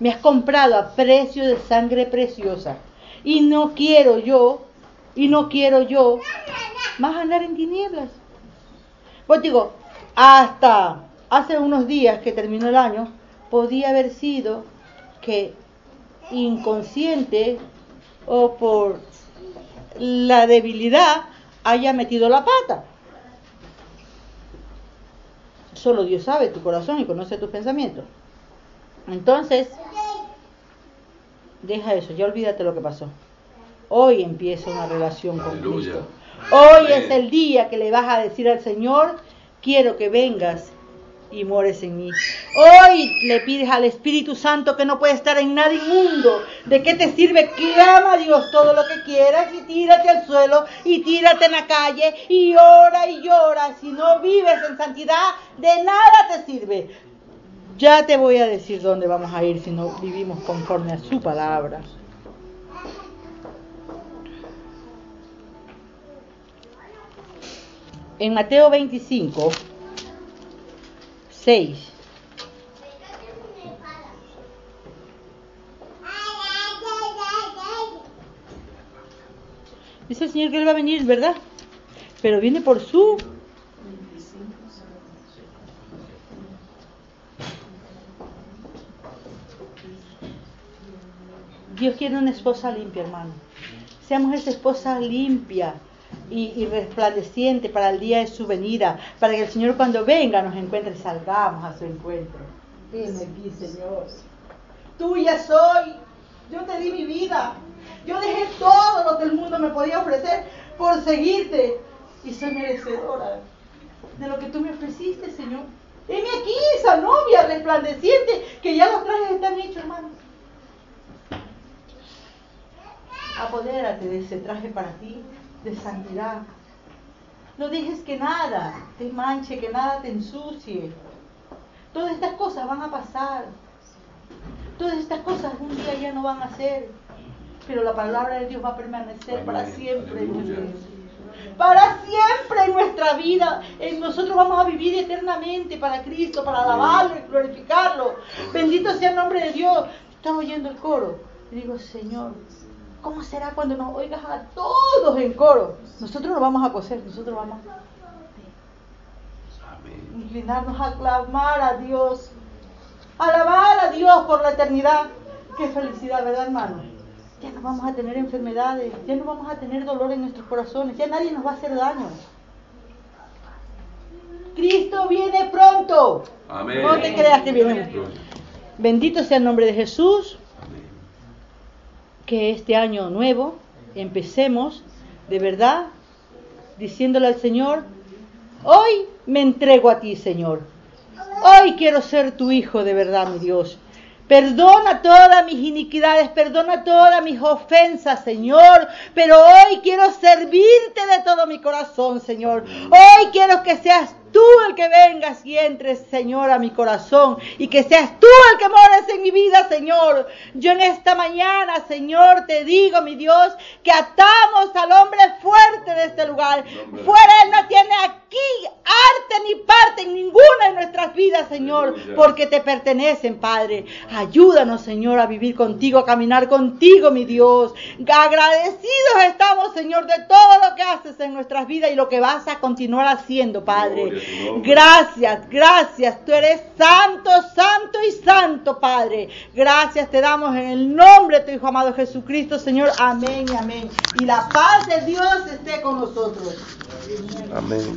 Me has comprado a precio de sangre preciosa. Y no quiero yo, y no quiero yo más andar en tinieblas. Pues digo, hasta hace unos días que terminó el año, podía haber sido que inconsciente o por la debilidad haya metido la pata. Solo Dios sabe tu corazón y conoce tus pensamientos. Entonces, deja eso, ya olvídate lo que pasó. Hoy empieza una relación con Cristo. Hoy es el día que le vas a decir al Señor, quiero que vengas y mores en mí. Hoy le pides al Espíritu Santo que no puede estar en nada inmundo. ¿De qué te sirve? Clama a Dios todo lo que quieras y tírate al suelo y tírate en la calle y ora y llora. Si no vives en santidad, de nada te sirve. Ya te voy a decir dónde vamos a ir si no vivimos conforme a su palabra. En Mateo 25, 6. Dice el Señor que Él va a venir, ¿verdad? Pero viene por su Dios quiere una esposa limpia, hermano. Seamos esa esposa limpia y, resplandeciente para el día de su venida, para que el Señor cuando venga nos encuentre y salgamos a su encuentro. Ven aquí, Señor. Tuya soy. Yo te di mi vida. Yo dejé todo lo que el mundo me podía ofrecer por seguirte. Y soy merecedora de lo que tú me ofreciste, Señor. Heme aquí, esa novia resplandeciente, que ya los trajes están hechos, hermanos. Apodérate de ese traje para ti de santidad. No dejes que nada te manche, que nada te ensucie. Todas estas cosas van a pasar. Todas estas cosas un día ya no van a ser. Pero la palabra de Dios va a permanecer para siempre. para siempre en nuestra vida. Nosotros vamos a vivir eternamente para Cristo, para alabarlo y glorificarlo. Bendito sea el nombre de Dios. Estaba oyendo el coro y digo, Señor, ¿cómo será cuando nos oigas a todos en coro? Nosotros nos vamos a coser, nosotros vamos a inclinarnos a clamar a Dios, alabar a Dios por la eternidad. Qué felicidad, ¿verdad, hermano? Ya no vamos a tener enfermedades, ya no vamos a tener dolor en nuestros corazones, ya nadie nos va a hacer daño. Cristo viene pronto. Amén. No te creas que viene. Bendito sea el nombre de Jesús. Que este año nuevo empecemos de verdad diciéndole al Señor, hoy me entrego a ti, Señor. Hoy quiero ser tu hijo de verdad, mi Dios. Perdona todas mis iniquidades, perdona todas mis ofensas, Señor. Pero hoy quiero servirte de todo mi corazón, Señor. Hoy quiero que seas tú el que vengas y entres, Señor, a mi corazón y que seas tú el que mores en mi vida, Señor. Yo en esta mañana, Señor, te digo, mi Dios, que atamos al hombre fuerte de este lugar. Fuera Él no tiene aquí arte ni parte en ninguna de nuestras vidas, Señor, porque te pertenecen, Padre. Ayúdanos, Señor, a vivir contigo, a caminar contigo, mi Dios. Agradecidos estamos, Señor, de todo lo que haces en nuestras vidas y lo que vas a continuar haciendo, Padre. Gracias, gracias. Tú eres santo, santo y santo, Padre. Gracias te damos en el nombre de tu Hijo amado Jesucristo, Señor. Amén y amén. Y la paz de Dios esté con nosotros. Amén.